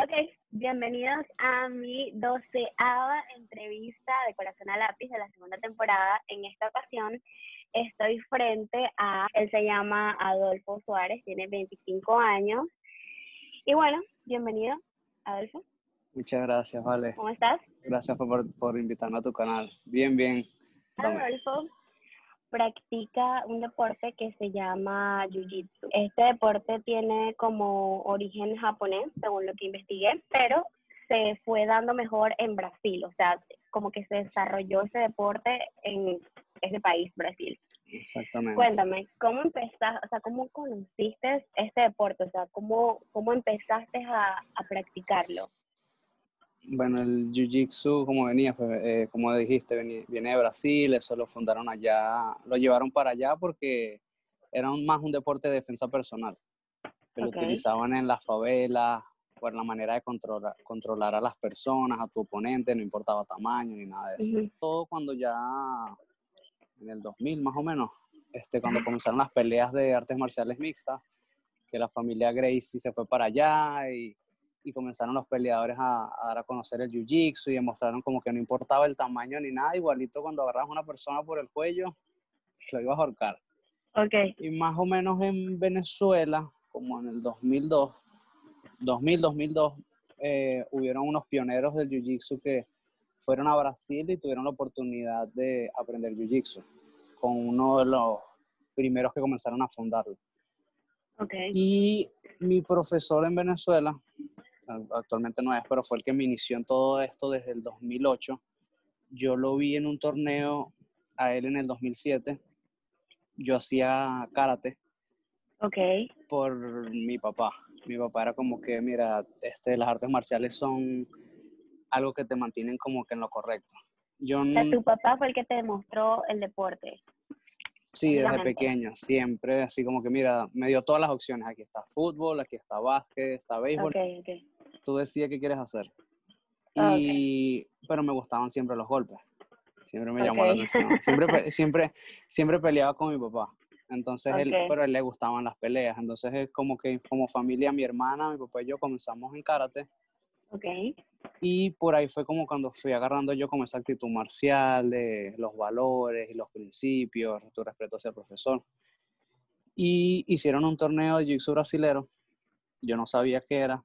Ok, bienvenidos a mi doceava entrevista de Corazón a Lápiz de la segunda temporada. En esta ocasión estoy frente a, él se llama Adolfo Suárez, tiene 25 años. Y bueno, bienvenido, Adolfo. Muchas gracias, Vale. ¿Cómo estás? Gracias por, por invitarme a tu canal. Bien, bien. Adolfo practica un deporte que se llama Jiu-Jitsu. Este deporte tiene como origen japonés, según lo que investigué, pero se fue dando mejor en Brasil, o sea, como que se desarrolló ese deporte en ese país, Brasil. Exactamente. Cuéntame, ¿cómo empezaste, o sea, cómo conociste este deporte? O sea, ¿cómo, cómo empezaste a, a practicarlo? Bueno, el Jiu-Jitsu, como venía, pues, eh, como dijiste, viene de Brasil, eso lo fundaron allá, lo llevaron para allá porque era más un deporte de defensa personal, que lo utilizaban en las favelas, por la manera de controlar, controlar a las personas, a tu oponente, no importaba tamaño ni nada de eso. Todo cuando ya, en el 2000 más o menos, este, cuando comenzaron las peleas de artes marciales mixtas, que la familia Gracie se fue para allá y y comenzaron los peleadores a, dar a conocer el jiu-jitsu y demostraron como que no importaba el tamaño ni nada, igualito cuando agarras a una persona por el cuello, lo ibas a ahorcar. Okay. Y más o menos en Venezuela, como en el 2002, 2000, 2002, eh, hubieron unos pioneros del jiu-jitsu que fueron a Brasil y tuvieron la oportunidad de aprender jiu-jitsu con uno de los primeros que comenzaron a fundarlo. Okay. Y mi profesor en Venezuela, actualmente no es, pero fue el que me inició en todo esto desde el 2008. Yo lo vi en un torneo a él en el 2007. Yo hacía karate. Ok. Por mi papá. Mi papá era como que, mira, este, las artes marciales son algo que te mantienen como que en lo correcto. Yo, o tu papá fue el que te demostró el deporte. Sí, desde pequeño, siempre, así como que mira, me dio todas las opciones. Aquí está fútbol, aquí está básquet, está béisbol. Okay, okay tú decías qué quieres hacer. Ah, y, Pero me gustaban siempre los golpes. Siempre me llamó la atención. Siempre, siempre, siempre peleaba con mi papá. Entonces, él, pero a él le gustaban las peleas. Entonces, es como que como familia, mi hermana, mi papá y yo comenzamos en karate. Ok. Y por ahí fue como cuando fui agarrando yo como esa actitud marcial de los valores y los principios, tu respeto hacia el profesor. Y hicieron un torneo de jiu-jitsu brasilero. Yo no sabía qué era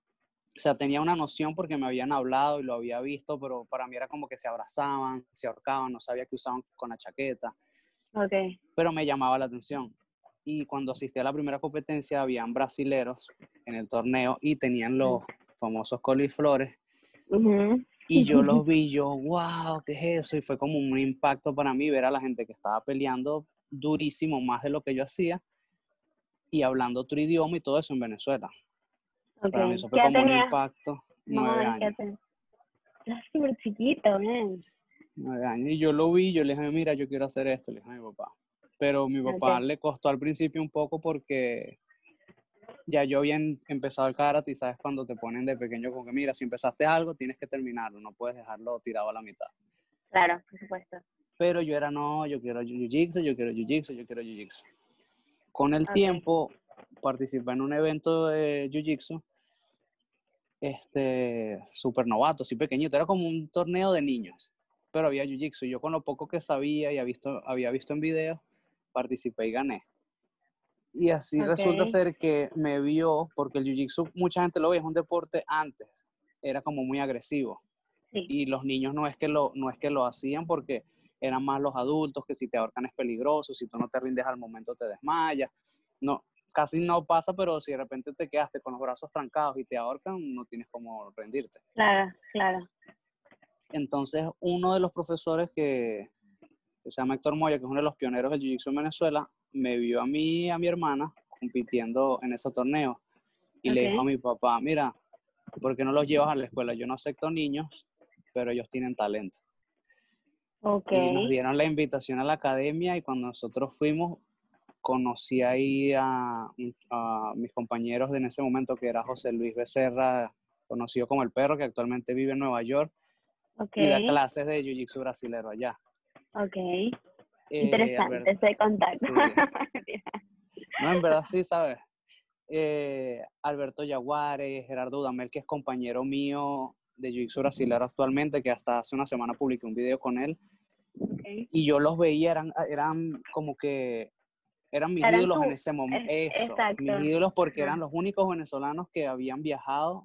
o sea, tenía una noción porque me habían hablado y lo había visto, pero para mí era como que se abrazaban, se ahorcaban, no sabía qué usaban con la chaqueta. Okay. Pero me llamaba la atención. Y cuando asistí a la primera competencia, habían brasileros en el torneo y tenían los famosos coliflores. Y yo los vi, yo, wow, ¿qué es eso? Y fue como un impacto para mí ver a la gente que estaba peleando durísimo, más de lo que yo hacía, y hablando otro idioma y todo eso en Venezuela. Para mí eso fue como un impacto. Nueve años. Era súper chiquito, Nueve años. Y yo lo vi, yo le dije, mira, yo quiero hacer esto, le dije a mi papá. Pero mi papá le costó al principio un poco porque ya yo había empezado el karate y sabes cuando te ponen de pequeño como que, mira, si empezaste algo, tienes que terminarlo, no puedes dejarlo tirado a la mitad. Claro, por supuesto. Pero yo era, no, yo quiero jiu-jitsu, yo quiero jiu-jitsu, yo quiero jiu-jitsu. Con el tiempo, participé en un evento de jiu-jitsu este, súper novato, así pequeñito, era como un torneo de niños, pero había Jiu-Jitsu. Yo con lo poco que sabía y había visto, había visto en videos, participé y gané. Y así resulta ser que me vio, porque el Jiu-Jitsu, mucha gente lo ve, es un deporte antes, era como muy agresivo. Y los niños no es, que lo, no es que lo hacían porque eran más los adultos, que si te ahorcan es peligroso, si tú no te rindes al momento te desmayas. No, casi no pasa, pero si de repente te quedaste con los brazos trancados y te ahorcan, no tienes cómo rendirte. Claro, claro. Entonces, uno de los profesores que, se llama Héctor Moya, que es uno de los pioneros del Jiu-Jitsu en Venezuela, me vio a mí y a mi hermana compitiendo en ese torneo. Y le dijo a mi papá, mira, ¿por qué no los llevas a la escuela? Yo no acepto niños, pero ellos tienen talento. Okay. Y nos dieron la invitación a la academia y cuando nosotros fuimos, conocí ahí a, mis compañeros de en ese momento, que era José Luis Becerra, conocido como el perro, que actualmente vive en Nueva York. Y da clases de Jiu-Jitsu brasilero allá. Ok. Eh, Interesante ese contacto. no, en verdad sí, ¿sabes? eh, Alberto Yaguare, Gerardo Udamel, que es compañero mío de Jiu-Jitsu brasilero actualmente, que hasta hace una semana publiqué un video con él. Y yo los veía, eran, eran como que eran mis ídolos en ese momento. Eso, mis ídolos porque eran los únicos venezolanos que habían viajado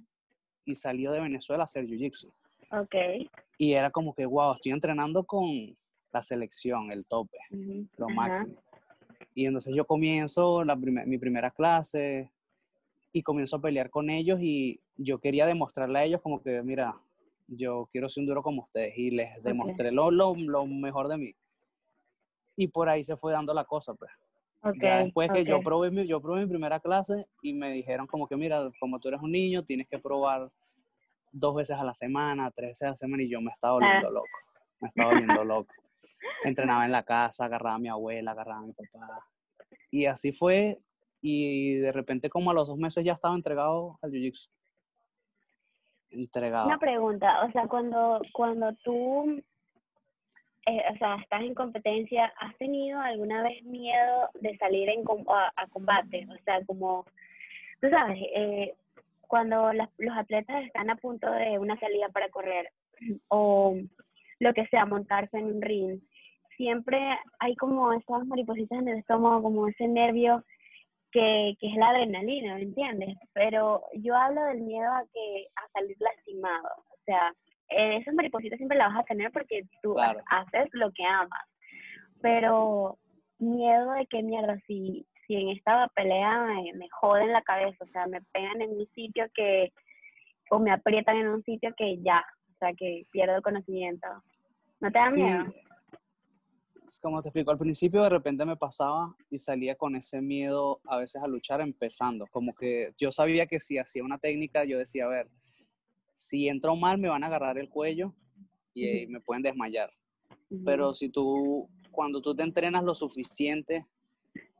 y salido de Venezuela a hacer Jiu-Jitsu. Ok. Y era como que, wow, estoy entrenando con la selección, el tope, lo máximo. Y entonces yo comienzo la mi primera clase y comienzo a pelear con ellos y yo quería demostrarle a ellos como que, mira, yo quiero ser un duro como ustedes y les demostré lo, lo, mejor de mí. Y por ahí se fue dando la cosa, pues. Okay, después que yo probé, mi, yo probé mi primera clase y me dijeron como que, mira, como tú eres un niño, tienes que probar dos veces a la semana, tres veces a la semana y yo me estaba volviendo ah. loco. Me estaba volviendo loco. Entrenaba en la casa, agarraba a mi abuela, agarraba a mi papá. Y así fue. Y de repente, como a los dos meses, ya estaba entregado al Jiu-Jitsu. Entregado. Una pregunta, o sea, cuando, cuando tú eh, o sea, estás en competencia, ¿has tenido alguna vez miedo de salir en, a, combate? O sea, como, tú sabes, eh, cuando los atletas están a punto de una salida para correr o lo que sea, montarse en un ring, siempre hay como esas maripositas en el estómago, como ese nervio que, que es la adrenalina, ¿me entiendes? Pero yo hablo del miedo a que a salir lastimado, o sea, esas maripositas siempre las vas a tener porque tú haces lo que amas, pero miedo de que mierda, si, si en esta pelea me, me joden la cabeza, o sea, me pegan en un sitio que, o me aprietan en un sitio que ya, o sea, que pierdo el conocimiento. ¿No te da miedo? Como te explico, al principio de repente me pasaba y salía con ese miedo a veces a luchar empezando, como que yo sabía que si hacía una técnica, yo decía, a ver, si entro mal me van a agarrar el cuello y, me pueden desmayar. Pero si tú, cuando tú te entrenas lo suficiente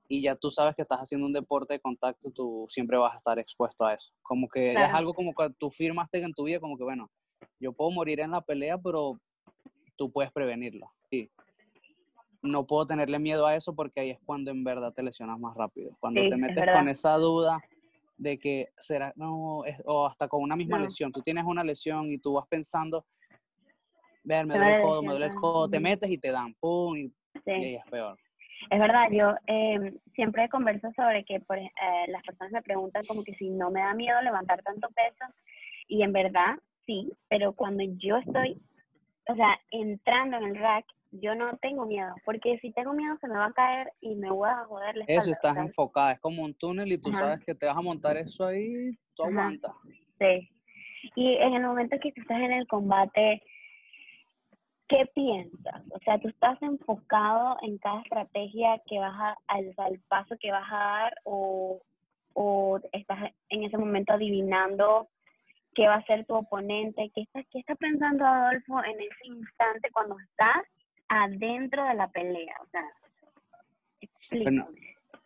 y ya tú sabes que estás haciendo un deporte de contacto, tú siempre vas a estar expuesto a eso. Como que es algo como que tú firmaste en tu vida, como que bueno, yo puedo morir en la pelea, pero tú puedes prevenirlo. Sí. No puedo tenerle miedo a eso porque ahí es cuando en verdad te lesionas más rápido. Cuando te metes con esa duda de que será, no, o hasta con una misma lesión. Tú tienes una lesión y tú vas pensando, ver, me duele el codo, me duele el codo, te metes y te dan, pum, y, y es peor. Es verdad, yo eh, siempre converso sobre que por, eh, las personas me preguntan como que si no me da miedo levantar tanto peso y en verdad sí, pero cuando yo estoy, o sea, entrando en el rack, yo no tengo miedo, porque si tengo miedo se me va a caer y me voy a joder la Eso, estás enfocada, es como un túnel y tú sabes que te vas a montar eso ahí, tú aguantas. Sí. Y en el momento que tú estás en el combate, ¿qué piensas? O sea, tú estás enfocado en cada estrategia que vas a, al, paso que vas a dar o, o estás en ese momento adivinando qué va a ser tu oponente, qué está, qué está pensando Adolfo en ese instante cuando estás adentro de la pelea, o sea,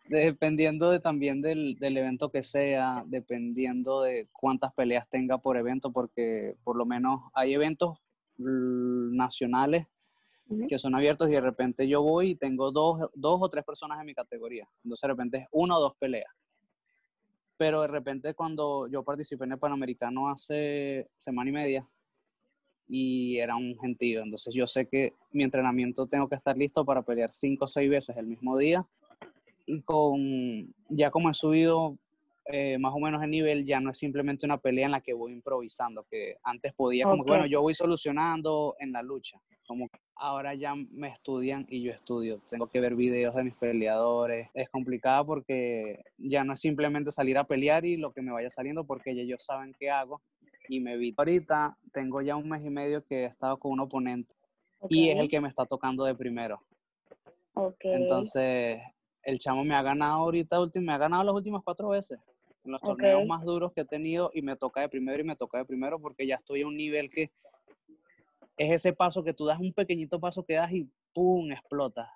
dependiendo de, también del, del, evento que sea, dependiendo de cuántas peleas tenga por evento, porque por lo menos hay eventos nacionales que son abiertos y de repente yo voy y tengo dos, dos o tres personas en mi categoría. Entonces de repente es una o dos peleas. Pero de repente cuando yo participé en el Panamericano hace semana y media y era un gentío, entonces yo sé que mi entrenamiento tengo que estar listo para pelear cinco o seis veces el mismo día. Y con ya como he subido eh, más o menos el nivel, ya no es simplemente una pelea en la que voy improvisando, que antes podía, como que bueno, yo voy solucionando en la lucha, como ahora ya me estudian y yo estudio, tengo que ver videos de mis peleadores, es complicado porque ya no es simplemente salir a pelear y lo que me vaya saliendo, porque ya ellos saben qué hago y me vi. Ahorita tengo ya un mes y medio que he estado con un oponente y es el que me está tocando de primero. Okay. Entonces, el chamo me ha ganado ahorita, me ha ganado las últimas cuatro veces en los torneos más duros que he tenido y me toca de primero y me toca de primero porque ya estoy a un nivel que es ese paso que tú das un pequeñito paso que das y ¡pum! explota.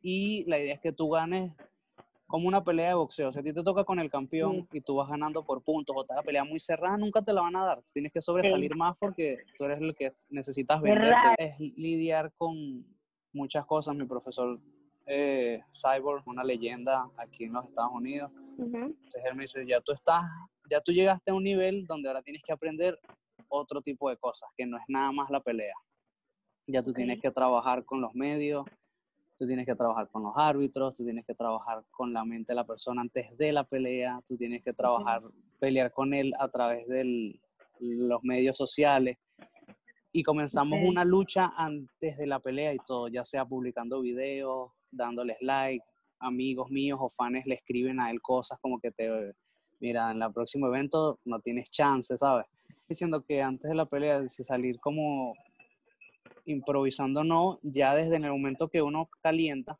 Y la idea es que tú ganes como una pelea de boxeo. Si a ti te toca con el campeón y tú vas ganando por puntos o te la pelea muy cerrada, nunca te la van a dar. Tienes que sobresalir más porque tú eres el que necesitas venderte. Es lidiar con muchas cosas. Mi profesor eh, Cyborg, una leyenda aquí en los Estados Unidos, Entonces él me dice, ya tú estás, ya tú llegaste a un nivel donde ahora tienes que aprender otro tipo de cosas, que no es nada más la pelea. Ya tú tienes que trabajar con los medios, tú tienes que trabajar con los árbitros, tú tienes que trabajar con la mente de la persona antes de la pelea, tú tienes que trabajar, pelear con él a través de los medios sociales. Y comenzamos una lucha antes de la pelea y todo, ya sea publicando videos, dándoles like, amigos míos o fans le escriben a él cosas como que te, mira, en el próximo evento no tienes chance, ¿sabes? Diciendo que antes de la pelea, si salir como improvisando no, ya desde el momento que uno calienta,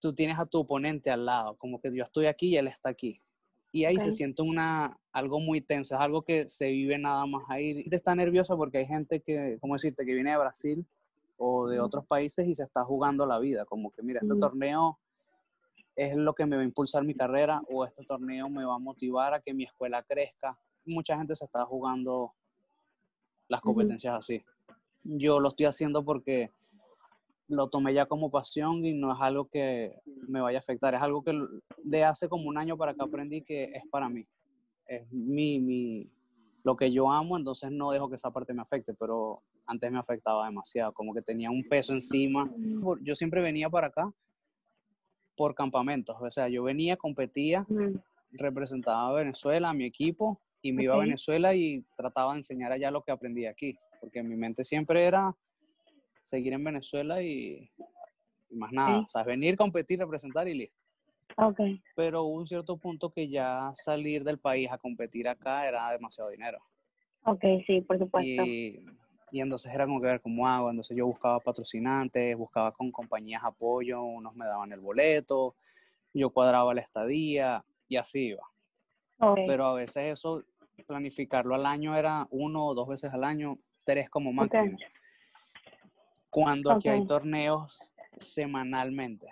tú tienes a tu oponente al lado, como que yo estoy aquí y él está aquí. Y ahí se siente una, algo muy tenso, es algo que se vive nada más ahí. Te está nerviosa porque hay gente que, como decirte, que viene de Brasil o de otros países y se está jugando la vida, como que mira, este torneo es lo que me va a impulsar mi carrera o este torneo me va a motivar a que mi escuela crezca. Mucha gente se está jugando las competencias así. Yo lo estoy haciendo porque lo tomé ya como pasión y no es algo que me vaya a afectar, es algo que de hace como un año para acá aprendí que es para mí. Es mi, mi, lo que yo amo, entonces no dejo que esa parte me afecte, pero antes me afectaba demasiado, como que tenía un peso encima. Yo siempre venía para acá por campamentos. O sea, yo venía, competía, representaba a Venezuela, a mi equipo, y me iba a Venezuela y trataba de enseñar allá lo que aprendí aquí, porque mi mente siempre era seguir en Venezuela y, más nada. O sea, venir, competir, representar y listo. Okay. Pero hubo un cierto punto que ya salir del país a competir acá era demasiado dinero. Ok, sí, por supuesto. Y y entonces era como que ver cómo hago. Entonces yo buscaba patrocinantes, buscaba con compañías apoyo, unos me daban el boleto, yo cuadraba la estadía y así iba. Pero a veces eso, planificarlo al año era uno o dos veces al año, tres como máximo. Cuando aquí hay torneos semanalmente.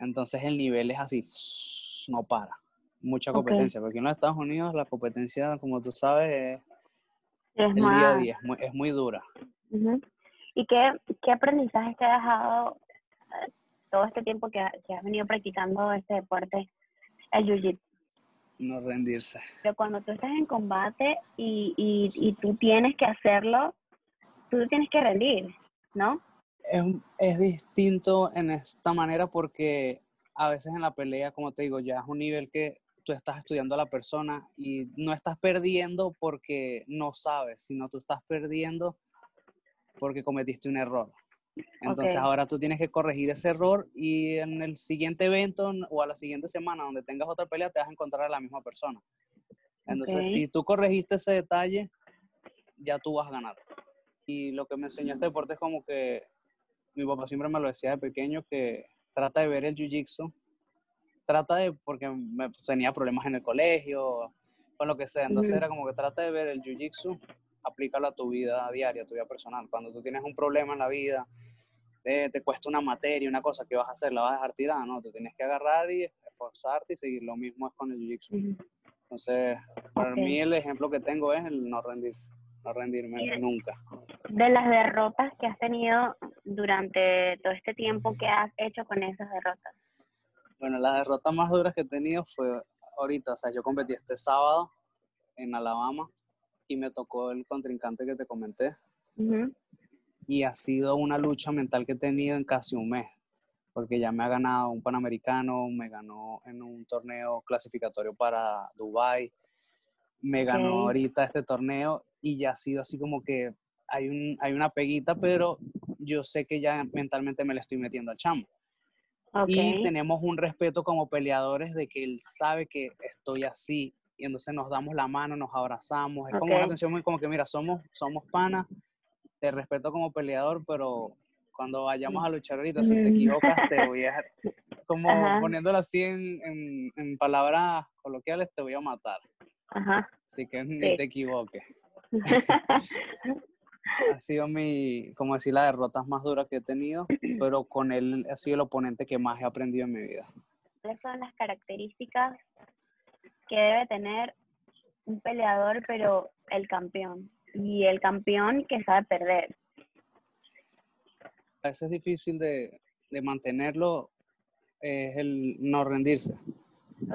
Entonces el nivel es así, no para. Mucha competencia, porque en los Estados Unidos la competencia, como tú sabes, es es el día a día, es muy, dura. ¿Y qué, qué aprendizaje te ha dejado eh, todo este tiempo que, que, has venido practicando este deporte, el jiu-jitsu? No rendirse. Pero cuando tú estás en combate y, y, y tú tienes que hacerlo, tú tienes que rendir, ¿no? Es, es distinto en esta manera porque a veces en la pelea, como te digo, ya es un nivel que tú estás estudiando a la persona y no estás perdiendo porque no sabes, sino tú estás perdiendo porque cometiste un error. Entonces ahora tú tienes que corregir ese error y en el siguiente evento o a la siguiente semana donde tengas otra pelea te vas a encontrar a la misma persona. Entonces si tú corregiste ese detalle, ya tú vas a ganar. Y lo que me enseñó este deporte es como que mi papá siempre me lo decía de pequeño que trata de ver el jiu-jitsu trata de, porque me, tenía problemas en el colegio, con lo que sea, entonces era como que trata de ver el jiu-jitsu, aplícalo a tu vida diaria, a tu vida personal. Cuando tú tienes un problema en la vida, eh, te cuesta una materia, una cosa que vas a hacer, la vas a dejar tirada, ¿no? Tú tienes que agarrar y esforzarte y seguir. Lo mismo es con el jiu-jitsu. Entonces, para mí el ejemplo que tengo es el no rendirse, no rendirme nunca. De las derrotas que has tenido durante todo este tiempo, ¿qué has hecho con esas derrotas? Bueno, la derrota más duras que he tenido fue ahorita, o sea, yo competí este sábado en Alabama y me tocó el contrincante que te comenté. Y ha sido una lucha mental que he tenido en casi un mes, porque ya me ha ganado un Panamericano, me ganó en un torneo clasificatorio para Dubai, me ganó ahorita este torneo y ya ha sido así como que hay, un, hay una peguita, pero yo sé que ya mentalmente me le estoy metiendo al chamo. Y tenemos un respeto como peleadores de que él sabe que estoy así. Y entonces nos damos la mano, nos abrazamos. Es como una tensión muy como que, mira, somos, somos panas, te respeto como peleador, pero cuando vayamos a luchar ahorita, si te equivocas, te voy a... Como poniéndolo así en, en, palabras coloquiales, te voy a matar. Ajá. Así que ni te equivoques. ha sido mi, como decir, la derrotas más duras que he tenido, pero con él ha sido el oponente que más he aprendido en mi vida. ¿Cuáles son las características que debe tener un peleador, pero el campeón? Y el campeón que sabe perder. A veces es difícil de, de mantenerlo, es el no rendirse.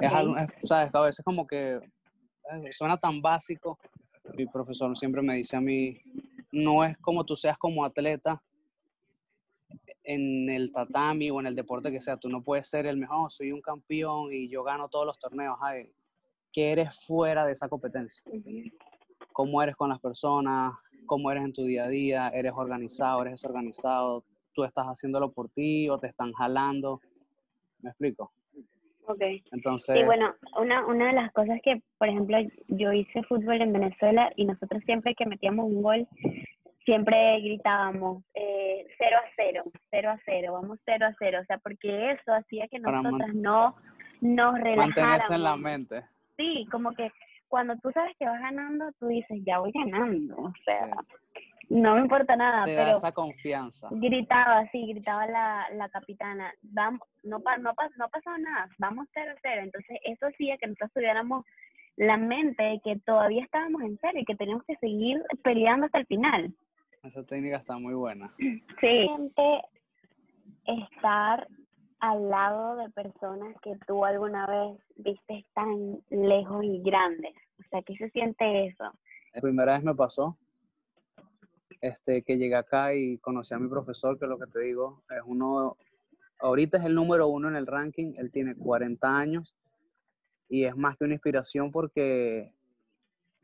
Es algo, sabes, a veces como que eh, suena tan básico. Mi profesor siempre me dice a mí, no es como tú seas como atleta en el tatami o en el deporte que sea. Tú no puedes ser el mejor, soy un campeón y yo gano todos los torneos. Ay, ¿Qué eres fuera de esa competencia? ¿Cómo eres con las personas? ¿Cómo eres en tu día a día? ¿Eres organizado? ¿Eres desorganizado? ¿Tú estás haciéndolo por ti o te están jalando? ¿Me explico? Ok. Entonces... Y bueno, una, una de las cosas que, por ejemplo, yo hice fútbol en Venezuela y nosotros siempre que metíamos un gol, siempre gritábamos eh, 0 a 0, 0 a 0, vamos 0 a 0, o sea, porque eso hacía que nosotras no nos relajáramos. Mantenerse en la mente. Sí, como que cuando tú sabes que vas ganando, tú dices, ya voy ganando, o sea, no me importa nada. Te pero da esa confianza. Gritaba, sí, gritaba la, la capitana, vamos, no, pa, no, no pasó nada, vamos 0 a 0, entonces eso hacía que nosotros tuviéramos la mente de que todavía estábamos en serio y que teníamos que seguir peleando hasta el final. Esa técnica está muy buena. Sí. Estar al lado de personas que tú alguna vez viste tan lejos y grandes. O sea, ¿qué se siente eso? La primera vez me pasó este, que llegué acá y conocí a mi profesor, que es lo que te digo, es uno, ahorita es el número uno en el ranking, él tiene 40 años y es más que una inspiración porque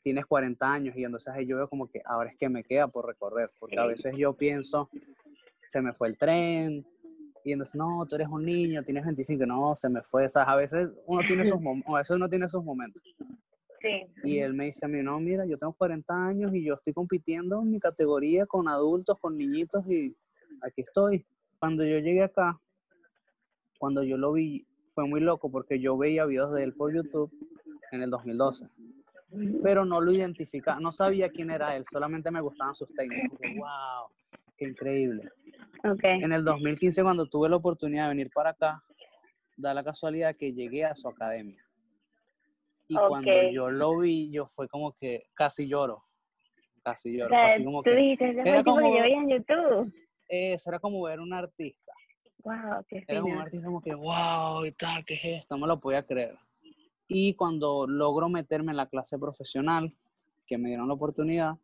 tienes 40 años y entonces yo veo como que ahora es que me queda por recorrer, porque a veces yo pienso, se me fue el tren, y entonces, no, tú eres un niño, tienes 25, no, se me fue, a veces uno tiene esos, a veces uno tiene esos momentos. Sí. Y él me dice a mí, no, mira, yo tengo 40 años y yo estoy compitiendo en mi categoría con adultos, con niñitos y aquí estoy. Cuando yo llegué acá, cuando yo lo vi, fue muy loco porque yo veía videos de él por YouTube en el 2012 pero no lo identificaba, no sabía quién era él, solamente me gustaban sus técnicas. wow, increíble. Okay. En el 2015, cuando tuve la oportunidad de venir para acá, da la casualidad que llegué a su academia. Y cuando yo lo vi, yo fue como que casi lloro. Casi lloro. así como tú que, dijiste, era como, que yo veía en YouTube. Eso era como ver un artista. Wow, qué Era como un artista como que, wow, y tal, ¿qué es esto? No me lo podía creer. Y cuando logro meterme en la clase profesional, que me dieron la oportunidad,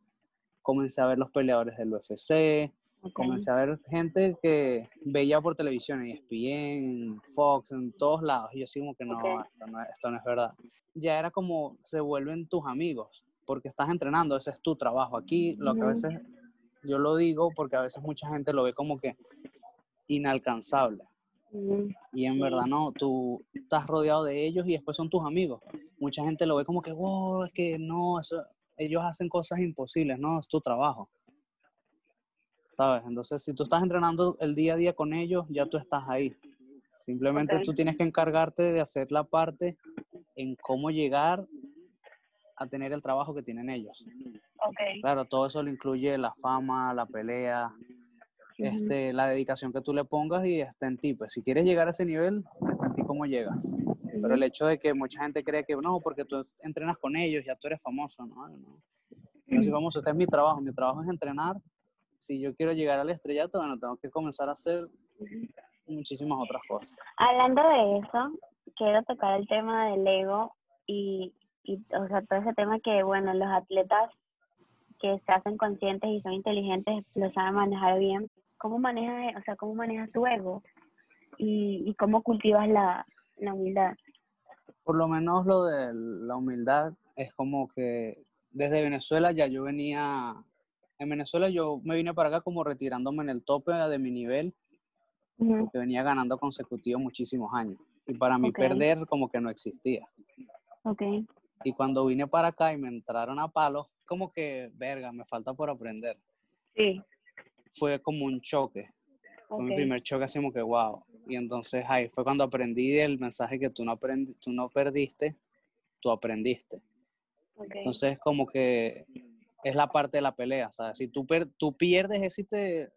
comencé a ver los peleadores del UFC, comencé a ver gente que veía por televisión, en ESPN, Fox, en todos lados. Y yo así como que no, esto no, esto no es verdad. Ya era como se vuelven tus amigos, porque estás entrenando, ese es tu trabajo. Aquí lo que a veces, yo lo digo porque a veces mucha gente lo ve como que inalcanzable. Y en verdad no, tú estás rodeado de ellos y después son tus amigos. Mucha gente lo ve como que, wow, es que no, eso, ellos hacen cosas imposibles, no, es tu trabajo. ¿Sabes? Entonces, si tú estás entrenando el día a día con ellos, ya tú estás ahí. Simplemente tú tienes que encargarte de hacer la parte en cómo llegar a tener el trabajo que tienen ellos. Okay. Claro, todo eso lo incluye la fama, la pelea, este, la dedicación que tú le pongas y está en ti. Pues si quieres llegar a ese nivel, está en ti cómo llegas. Pero el hecho de que mucha gente cree que no, porque tú entrenas con ellos, ya tú eres famoso, no, no. Yo soy famoso, este es mi trabajo, mi trabajo es entrenar. Si yo quiero llegar al estrellato, bueno, tengo que comenzar a hacer muchísimas otras cosas. Hablando de eso, quiero tocar el tema del ego y, y, o sea, todo ese tema que, bueno, los atletas que se hacen conscientes y son inteligentes lo saben manejar bien. ¿Cómo manejas, o sea, cómo manejas tu ego y, y cómo cultivas la, la humildad? Por lo menos lo de la humildad es como que desde Venezuela ya yo venía, en Venezuela yo me vine para acá como retirándome en el tope de mi nivel, porque venía ganando consecutivo muchísimos años. Y para mí Okay. perder como que no existía. Ok. Y cuando vine para acá y me entraron a palos, como que, verga, me falta por aprender. Sí. Fue como un choque. Fue mi Ok. primer choque así como que, wow. Y entonces ahí fue cuando aprendí del mensaje que tú no, tú no perdiste, tú aprendiste. Ok. Entonces como que es la parte de la pelea, ¿sabes? Si tú, per- tú pierdes eso y te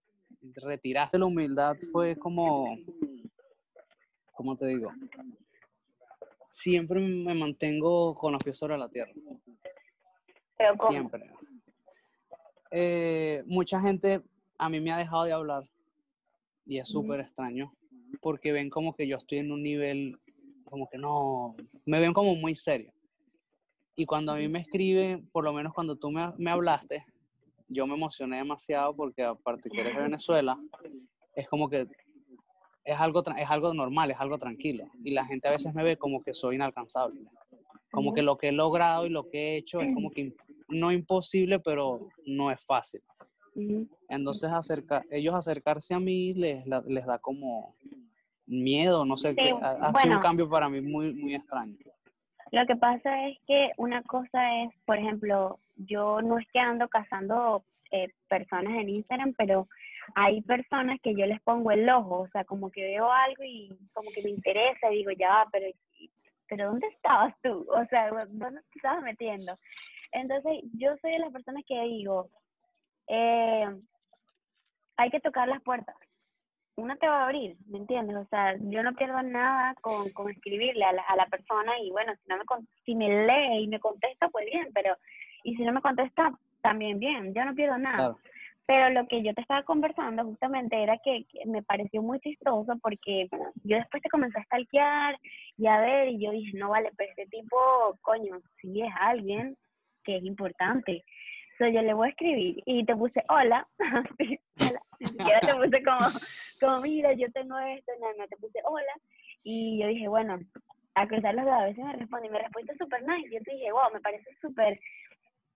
retiraste la humildad, fue como, ¿cómo te digo? Siempre me mantengo con los pies sobre la tierra. Pero ¿cómo? Siempre. Eh, mucha gente a mí me ha dejado de hablar y es súper extraño porque ven como que yo estoy en un nivel como que no, me ven como muy serio. Y cuando a mí me escriben, por lo menos cuando tú me, me hablaste, yo me emocioné demasiado porque aparte que eres de Venezuela, es como que es algo, es algo normal, es algo tranquilo. Y la gente a veces me ve como que soy inalcanzable. Como que lo que he logrado y lo que he hecho es como que no imposible, pero no es fácil. Entonces acerca, ellos acercarse a mí les, les da como miedo, no sé, ha, sido un cambio para mí muy, muy extraño. Lo que pasa es que una cosa es, por ejemplo, yo no es que ando cazando eh, personas en Instagram, pero hay personas que yo les pongo el ojo, o sea, como que veo algo y como que me interesa y digo, ya, pero, pero ¿dónde estabas tú? O sea, ¿dónde te estabas metiendo? Entonces, yo soy de las personas que digo, eh, hay que tocar las puertas. Una te va a abrir, ¿me entiendes? O sea, yo no pierdo nada con, con escribirle a la, a la, persona y bueno, si, no me, si me lee y me contesta, pues bien, pero y si no me contesta, también bien, yo no pierdo nada. Pero lo que yo te estaba conversando justamente era que, me pareció muy chistoso porque yo después te comencé a stalkear y a ver, y yo dije, no vale, pero este tipo, coño, sí es alguien que es importante. So, yo le voy a escribir y te puse hola, ni siquiera te puse como, como, mira, yo tengo esto, no, no, te puse hola. Y yo dije, bueno, a cruzar los dedos, a veces me responde y me responde súper nice. Yo te dije, wow, me parece súper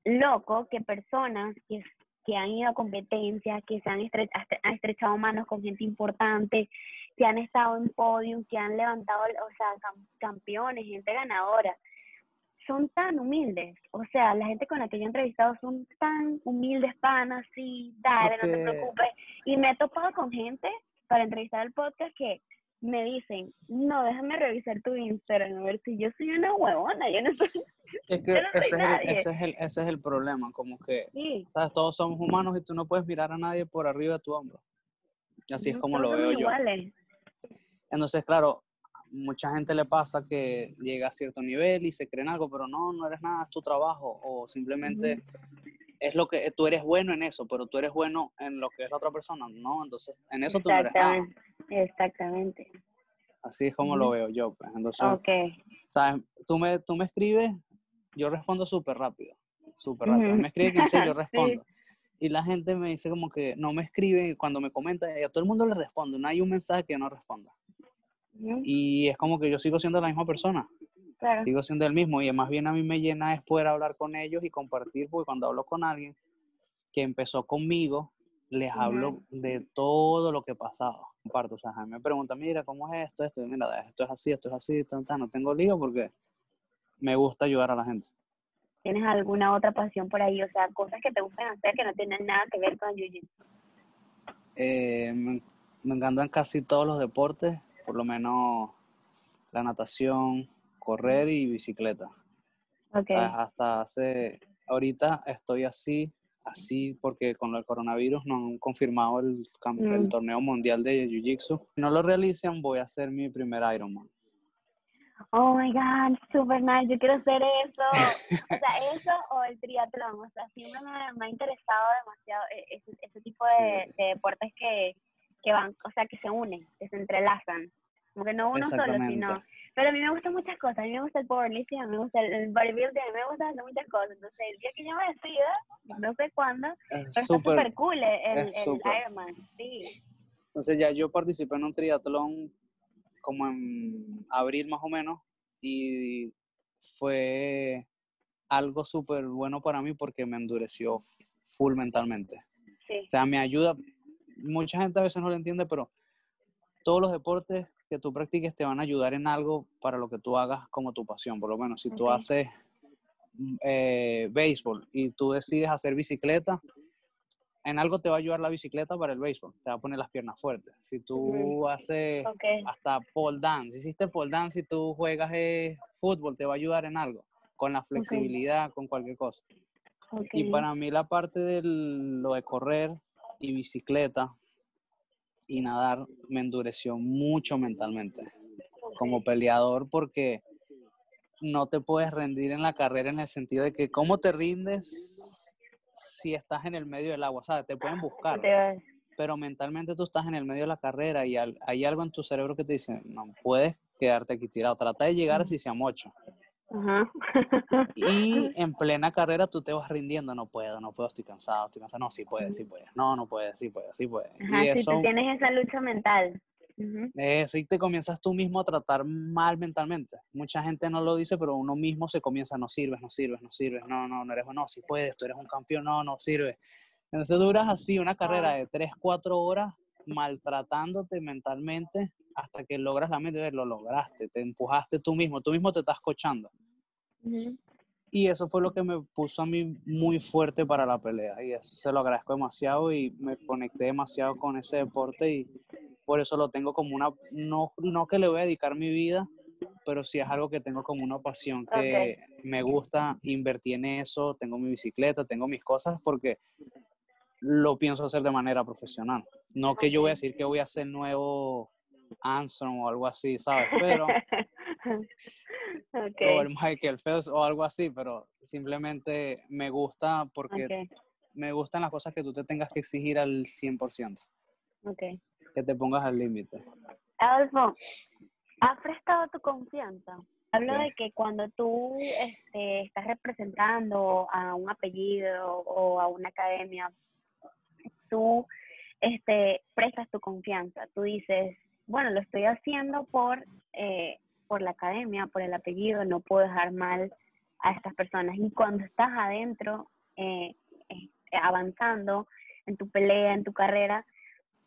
loco que personas que que han ido a competencias, que se han, estrechado manos con gente importante, que han estado en podium, que han levantado, o sea, campeones, gente ganadora. Son tan humildes, o sea, la gente con la que yo he entrevistado son tan humildes, panas, sí, dale, no te preocupes. Y me he topado con gente para entrevistar el podcast que me dicen, no, déjame revisar tu Instagram, a ver si yo soy una huevona, yo no soy, es que ese, es el, ese, es el, ese, es el, problema, como que todos somos humanos y tú no puedes mirar a nadie por arriba de tu hombro. Así es como lo veo yo. Entonces, claro, mucha gente le pasa que llega a cierto nivel y se creen algo, pero no, no eres nada, es tu trabajo o simplemente es lo que tú eres bueno en eso, pero tú eres bueno en lo que es la otra persona, ¿no? Entonces, en eso tú no eres nada. Exactamente. Así es como lo veo yo. Pues. Entonces, ¿sabes? Tú me, tú me escribes yo respondo súper rápido, súper rápido. Me escribe quien sea, yo respondo. Y la gente me dice como que no me escribe, cuando me comenta, a todo el mundo le respondo, no hay un mensaje que no responda. Y es como que yo sigo siendo la misma persona. Sigo siendo el mismo y más bien a mí me llena es poder hablar con ellos y compartir, porque cuando hablo con alguien que empezó conmigo, les hablo de todo lo que he pasado. Comparto, o sea, me pregunta, mira, ¿cómo es esto? Esto, mira, esto es así, esto es así, no tengo lío porque me gusta ayudar a la gente. ¿Tienes alguna otra pasión por ahí? O sea, cosas que te gustan hacer que no tienen nada que ver con Jiu-Jitsu. Eh, me, encantan casi todos los deportes, por lo menos la natación, correr y bicicleta. Okay. hasta hace, ahorita estoy así, así porque con el coronavirus no han confirmado el, el mm. torneo mundial de Jiu-Jitsu. Si no lo realicen, voy a hacer mi primer Ironman oh my God, super nice, yo quiero hacer eso. O sea, eso o el triatlón. O sea, siempre me, ha interesado demasiado e, ese, ese tipo de, deportes que, que van, o sea, que se unen, que se entrelazan. Como que no uno solo, sino. Pero a mí me gustan muchas cosas. A mí me gusta el powerlifting, a mí me gusta el, bodybuilding, a mí me gusta hacer muchas cosas. Entonces, el día que yo me decida, no sé cuándo, es pero super, está súper cool el, el Ironman. Sí. Entonces, ya yo participé en un triatlón como en abril más o menos y fue algo súper bueno para mí porque me endureció full mentalmente. O sea, me ayuda, mucha gente a veces no lo entiende, pero todos los deportes que tú practiques te van a ayudar en algo para lo que tú hagas como tu pasión. Por lo menos, si tú haces eh, béisbol y tú decides hacer bicicleta, en algo te va a ayudar la bicicleta para el béisbol, te va a poner las piernas fuertes. Si tú haces hasta pole dance, si hiciste pole dance y tú juegas eh, fútbol, te va a ayudar en algo, con la flexibilidad, con cualquier cosa. Y para mí la parte de lo de correr y bicicleta y nadar me endureció mucho mentalmente como peleador porque no te puedes rendir en la carrera en el sentido de que cómo te rindes si estás en el medio del agua, ¿sabes? Te pueden buscar. Pero mentalmente tú estás en el medio de la carrera y hay algo en tu cerebro que te dice, no puedes quedarte aquí tirado. Trata de llegar así sean ocho. Ajá. Y en plena carrera tú te vas rindiendo, no puedo, no puedo, estoy cansado, estoy cansado. No, sí puedes, sí puedes. No, no puedes, sí puedes, sí puedes. Ajá, y si eso, tú tienes esa lucha mental. Eso y te comienzas tú mismo a tratar mal mentalmente. Mucha gente no lo dice, pero uno mismo se comienza, no sirves, no sirves, no sirves, no, no, no eres, no, sí puedes, tú eres un campeón, no, no sirves. Entonces duras así una carrera de 3, 4 horas maltratándote mentalmente hasta que logras la meta, lo lograste, te empujaste tú mismo, tú mismo te estás cochando. Ujú. Y eso fue lo que me puso a mí muy fuerte para la pelea. Y eso se lo agradezco demasiado y me conecté demasiado con ese deporte y por eso lo tengo como una, no, no que le voy a dedicar mi vida, pero sí es algo que tengo como una pasión que me gusta invertir en eso. Tengo mi bicicleta, tengo mis cosas porque lo pienso hacer de manera profesional. No que yo voy a decir que voy a hacer nuevo Armstrong o algo así, ¿sabes? Pero o el okay. Michael Phelps o algo así, pero simplemente me gusta porque Okay. me gustan las cosas que tú te tengas que exigir al 100%, Okay. que te pongas al límite. Adolfo, ¿has prestado tu confianza? Hablo Ok. de que cuando tú este, estás representando a un apellido o a una academia, tú este, prestas tu confianza. Tú dices, bueno, lo estoy haciendo por, eh, por la academia, por el apellido, no puedo dejar mal a estas personas. Y cuando estás adentro, eh, eh, avanzando en tu pelea, en tu carrera,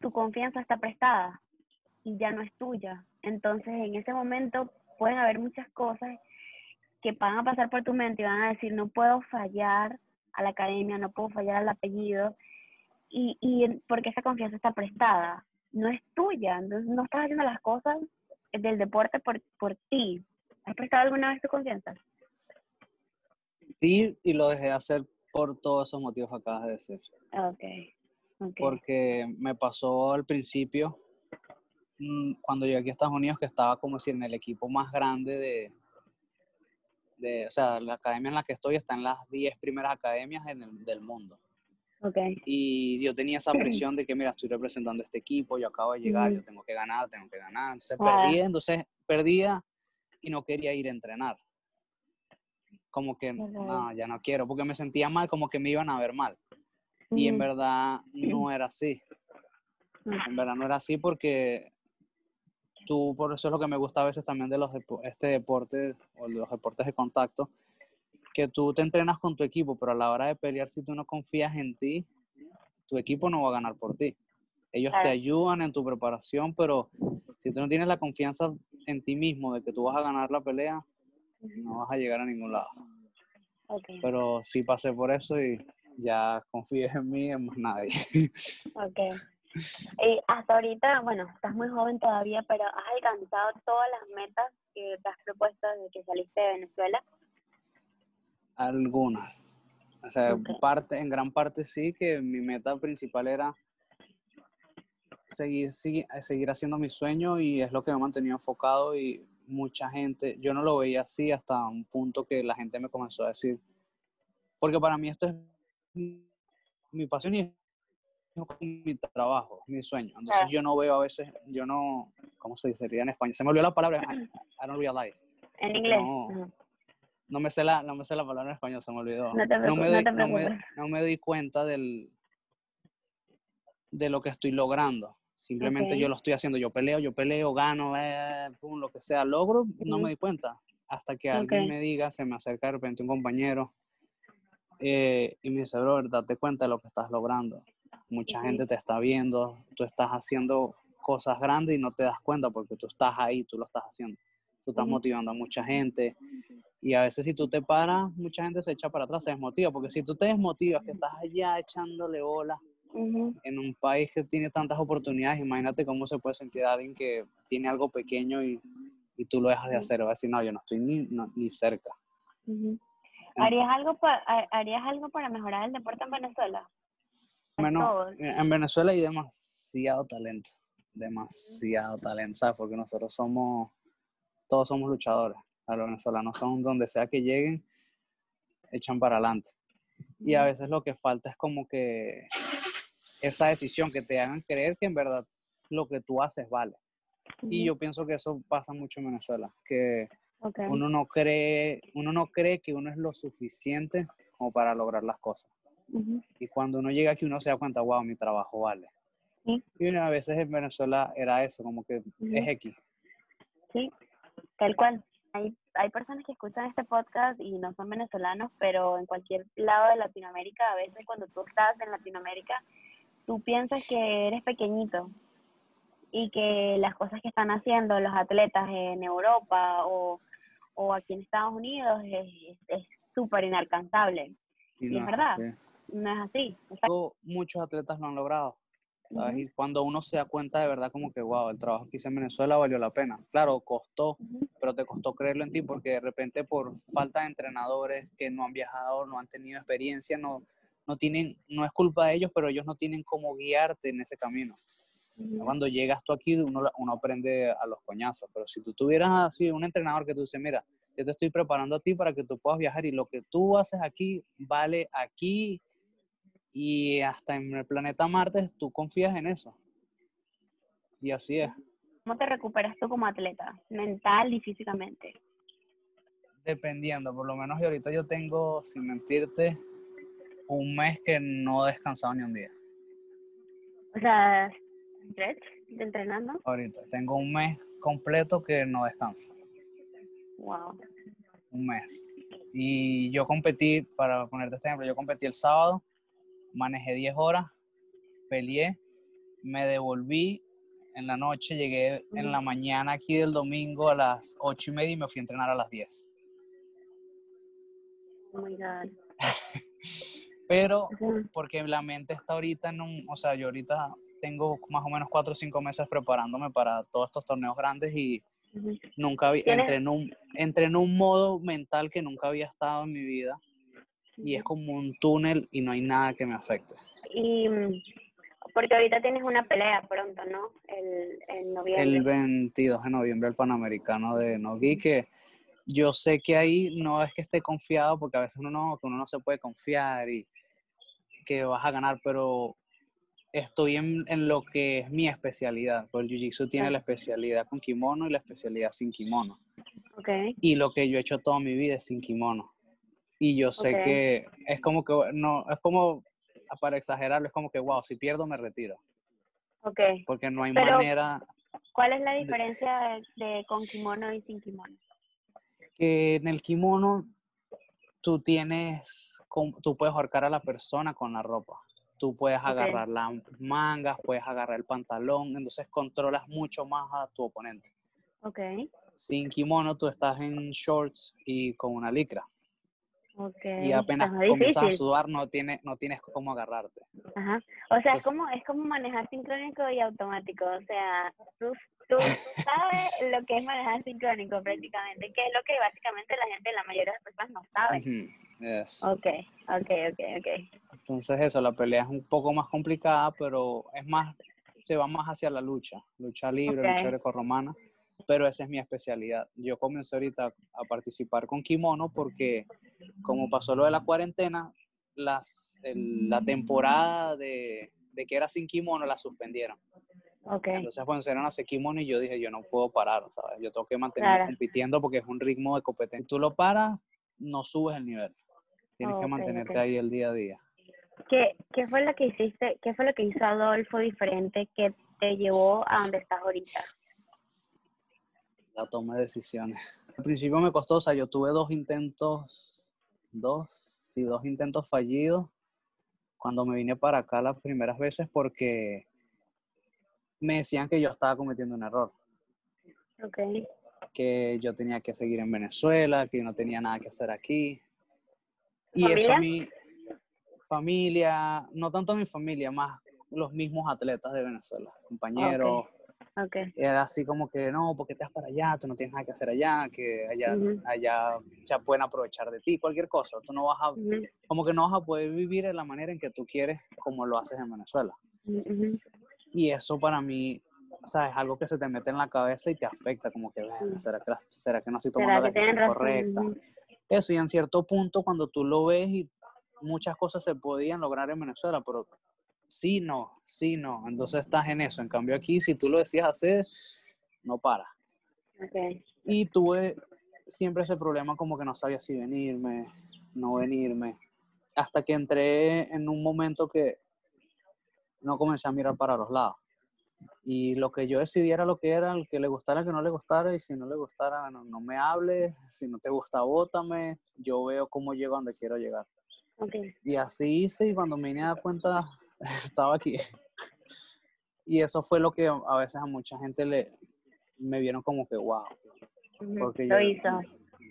tu confianza está prestada y ya no es tuya. Entonces, en ese momento pueden haber muchas cosas que van a pasar por tu mente y van a decir, no puedo fallar a la academia, no puedo fallar al apellido, y, y porque esa confianza está prestada, no es tuya, entonces no estás haciendo las cosas del deporte por, por ti. ¿Has prestado alguna vez tu confianza? Sí, y lo dejé de hacer por todos esos motivos que acabas de decir. Ok, ok. Porque me pasó al principio, mm, cuando llegué aquí a Estados Unidos, que estaba como si en el equipo más grande de, de, o sea, la academia en la que estoy está en las 10 primeras academias en el- del mundo. Ok, Y yo tenía esa presión de que, mira, estoy representando este equipo, yo acabo de llegar, yo tengo que ganar, tengo que ganar. Entonces perdía, entonces perdía y no quería ir a entrenar. Como que, Claro. no, ya no quiero, porque me sentía mal, como que me iban a ver mal. Y en verdad no era así. ujú, En verdad no era así porque tú, por eso es lo que me gusta a veces también de los este deporte o de los deportes de contacto, que tú te entrenas con tu equipo, pero a la hora de pelear, si tú no confías en ti, tu equipo no va a ganar por ti. Ellos te ayudan en tu preparación, pero si tú no tienes la confianza en ti mismo de que tú vas a ganar la pelea, no vas a llegar a ningún lado. Pero sí pasé por eso y ya confíes en mí, en más nadie. ok. Y hasta ahorita, bueno, estás muy joven todavía, pero has alcanzado todas las metas que te has propuesto desde que saliste de Venezuela. Algunas. O sea, parte, en gran parte sí, que mi meta principal era seguir, seguir, seguir haciendo mi sueño y es lo que me ha mantenido enfocado y mucha gente, yo no lo veía así hasta un punto que la gente me comenzó a decir, porque para mí esto es mi pasión y es mi trabajo, mi sueño. Entonces yo no veo a veces, yo no, ¿cómo se diría en español? Se me olvidó la palabra, I, I don't realize. En inglés. No. No me sé la, no me sé la palabra en español, se me olvidó. No te no, me no doy, te no, me, preocupes. no me doy cuenta del, de lo que estoy logrando. Simplemente yo lo estoy haciendo, yo peleo, yo peleo, gano, eh, pum, lo que sea, logro, no me doy cuenta. Hasta que alguien me diga, se me acerca de repente un compañero eh, y me dice, bro, date cuenta de lo que estás logrando. Mucha gente te está viendo, tú estás haciendo cosas grandes y no te das cuenta porque tú estás ahí, tú lo estás haciendo. Tú estás motivando a mucha gente. Y a veces si tú te paras, mucha gente se echa para atrás, se desmotiva, porque si tú te desmotivas, que estás allá echándole bola Ujú. en un país que tiene tantas oportunidades, imagínate cómo se puede sentir alguien que tiene algo pequeño y, y tú lo dejas de hacer, va a decir, no, yo no estoy ni, no- ni cerca. ¿Harías algo, pa- ¿Harías algo para mejorar el deporte en Venezuela? Menos, en Venezuela hay demasiado talento, demasiado talento, ¿sabes? Porque nosotros somos, todos somos luchadores, a los venezolanos son donde sea que lleguen, echan para adelante. Y a veces lo que falta es como que esa decisión, que te hagan creer que en verdad lo que tú haces vale. Y yo pienso que eso pasa mucho en Venezuela, que Okay. uno no cree, uno no cree que uno es lo suficiente como para lograr las cosas. Y cuando uno llega aquí uno se da cuenta, wow, mi trabajo vale. Sí. Y a veces en Venezuela era eso, como que es X. Sí, tal cual. Hay, hay personas que escuchan este podcast y no son venezolanos, pero en cualquier lado de Latinoamérica, a veces cuando tú estás en Latinoamérica, tú piensas que eres pequeñito y que las cosas que están haciendo los atletas en Europa o, o aquí en Estados Unidos es es súper inalcanzable. Y Y es verdad. así. No es así. O sea, Luego, Muchos atletas lo han logrado. ¿Sabes? Y cuando uno se da cuenta de verdad como que, wow, el trabajo que hice en Venezuela valió la pena. Claro, costó, pero te costó creerlo en ti porque de repente por falta de entrenadores que no han viajado, no han tenido experiencia, no, no tienen, no es culpa de ellos, pero ellos no tienen cómo guiarte en ese camino. Cuando llegas tú aquí, uno, uno aprende a los coñazos, pero si tú tuvieras así un entrenador que tú dices, mira, yo te estoy preparando a ti para que tú puedas viajar y lo que tú haces aquí vale aquí y hasta en el planeta Marte, tú confías en eso. Y así es. ¿Cómo te recuperas tú como atleta, mental y físicamente? Dependiendo, por lo menos yo ahorita yo tengo, sin mentirte, un mes que no he descansado ni un día. O sea, de entrenando. Ahorita tengo un mes completo que no descanso. Wow. un mes. Y yo competí, para ponerte este ejemplo, yo competí el sábado, manejé 10 horas, peleé, me devolví en la noche, llegué en la mañana aquí del domingo a las 8 y media y me fui a entrenar a las 10. Oh my God. Pero porque la mente está ahorita en un, o sea, yo ahorita tengo más o menos 4 o 5 meses preparándome para todos estos torneos grandes y nunca había, ¿Tienes- entré en, un, entré en un modo mental que nunca había estado en mi vida y es como un túnel y no hay nada que me afecte. Y mm, porque ahorita tienes una pelea pronto, ¿no? El, en noviembre. El 22 de noviembre el Panamericano de Nogui, que yo sé que ahí no es que esté confiado, porque a veces uno no, uno no se puede confiar y que vas a ganar, pero estoy en, en lo que es mi especialidad, porque el Jiu-Jitsu tiene la especialidad con kimono y la especialidad sin kimono. Ok. Y lo que yo he hecho toda mi vida es sin kimono. Y yo sé que es como que, no, es como, para exagerarlo, es como que, wow, si pierdo me retiro, Ok. porque no hay Pero- manera ¿Cuál es la diferencia de, de con kimono y sin kimono? que en el kimono tú tienes, tú puedes ahorcar a la persona con la ropa. Tú puedes agarrar las mangas, puedes agarrar el pantalón, entonces controlas mucho más a tu oponente. Ok. Sin kimono tú estás en shorts y con una licra. Ok. Y apenas comienzas a sudar no tienes, no tienes cómo agarrarte. Ajá. O sea, es como, es como manejar sincrónico y automático. O sea, tú, tú sabes lo que es manejar sincrónico prácticamente, que es lo que básicamente la gente, la mayoría de las personas no sabe. Ujú, yes. Ok, ok, ok, ok. Entonces eso, la pelea es un poco más complicada, pero es más, se va más hacia la lucha, lucha libre, lucha grecorromana, pero esa es mi especialidad. Yo comencé ahorita a participar con kimono porque como pasó lo de la cuarentena, las, el- la temporada de, de que era sin kimono la suspendieron. Ok. Entonces comenzaron a hacer kimono y yo dije, yo no puedo parar, ¿sabes? Yo tengo que mantenerme Claro. compitiendo porque es un ritmo de competencia. Tú lo paras, no subes el nivel. Tienes que mantenerte ahí el día a día. ¿Qué, ¿Qué fue lo que hiciste, qué fue lo que hizo Adolfo diferente que te llevó a donde estás ahorita? La toma de decisiones. Al principio me costó, o sea, yo tuve dos intentos, dos, sí, dos intentos fallidos cuando me vine para acá las primeras veces porque me decían que yo estaba cometiendo un error, Ok. que yo tenía que seguir en Venezuela, que yo no tenía nada que hacer aquí. Y eso a mí, familia, no tanto mi familia, más los mismos atletas de Venezuela, compañeros, Ok. era así como que no, porque te vas para allá, tú no tienes nada que hacer allá, que allá, Ujú. allá se pueden aprovechar de ti, cualquier cosa. Tú no vas a, Ujú, como que no vas a poder vivir de la manera en que tú quieres como lo haces en Venezuela. ujú, Y eso para mí, o sea, es algo que se te mete en la cabeza y te afecta, como que, "Verga, ¿será que, será que no estoy tomando ¿Será la decisión correcta? Eso, y en cierto punto, cuando tú lo ves y muchas cosas se podían lograr en Venezuela, pero sí, no, sí, no. Entonces estás en eso. En cambio aquí, si tú lo decías hacer, no para. Okay. Y tuve siempre ese problema como que no sabía si venirme, no venirme, hasta que entré en un momento que no comencé a mirar para los lados. Y lo que yo decidí era lo que era, el que le gustara, que no le gustara, y si no le gustara, no, no me hable, si no te gusta, bótame, yo veo cómo llego a donde quiero llegar. Okay. Y así hice y cuando me vine a dar cuenta estaba aquí. Y eso fue lo que a veces a mucha gente le me vieron como que wow. Porque Lo yo- hizo.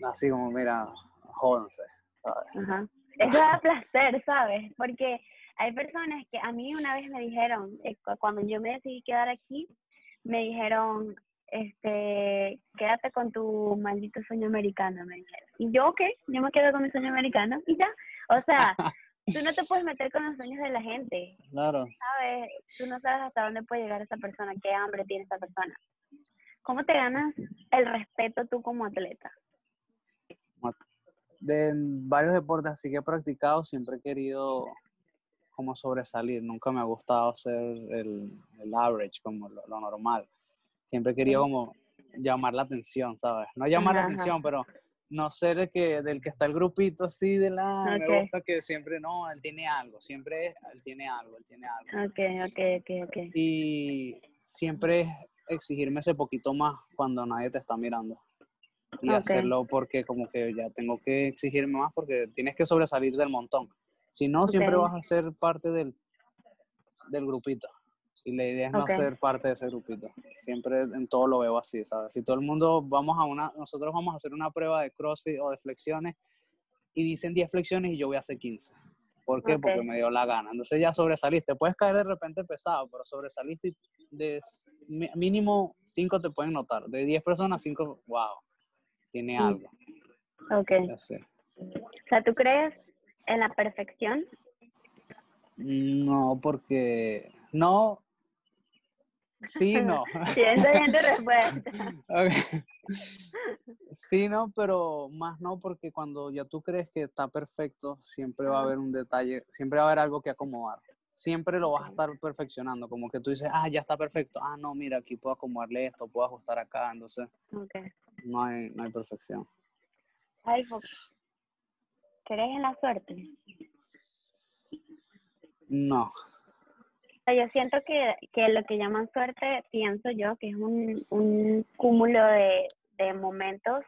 Así como, mira, jódanse. ¿sabes? Ajá. Eso da placer, ¿sabes? Porque hay personas que a mí una vez me dijeron, eh, cu- cuando yo me decidí quedar aquí, me dijeron, este, quédate con tu maldito sueño americano, me dijeron. Y yo, ok, yo me quedo con mi sueño americano y ya. O sea, tú no te puedes meter con los sueños de la gente, Claro. ¿sabes? Tú no sabes hasta dónde puede llegar esa persona, qué hambre tiene esa persona. ¿Cómo te ganas el respeto tú como atleta? De varios deportes así que he practicado, siempre he querido como sobresalir. Nunca me ha gustado ser el, el average, como lo, lo normal. Siempre he querido como llamar la atención, ¿sabes? No llamar Ajá, la ajá. atención, pero no ser el que, del que está el grupito así de la... Me gusta que siempre, no, él tiene algo, siempre es, él tiene algo, él tiene algo. Ok, ok, ok, ok. Y siempre es exigirme ese poquito más cuando nadie te está mirando. Y hacerlo porque como que ya tengo que exigirme más porque tienes que sobresalir del montón. Si no, siempre vas a ser parte del, del grupito. Y la idea es no Ok. ser parte de ese grupito. Siempre en todo lo veo así, ¿sabes? Si todo el mundo vamos a una, nosotros vamos a hacer una prueba de CrossFit o de flexiones y dicen 10 flexiones y yo voy a hacer 15. ¿Por qué? Porque Ok. me dio la gana. Entonces ya sobresaliste. Puedes caer de repente pesado, pero sobresaliste y de mínimo 5 te pueden notar. De 10 personas, 5, wow, tiene Mm. algo. Ok. O sea, ¿tú crees en la perfección? No, porque no. Sí, no. Tu respuesta. Ok. Sí, no, pero más no, porque cuando ya tú crees que está perfecto, siempre va a haber un detalle, siempre va a haber algo que acomodar. Siempre lo vas a estar perfeccionando, como que tú dices, ah, ya está perfecto. Ah, no, mira, aquí puedo acomodarle esto, puedo ajustar acá, entonces no hay, no hay perfección. Ay, ¿crees en la suerte? No, yo siento que, que lo que llaman suerte, pienso yo, que es un, un cúmulo de, de momentos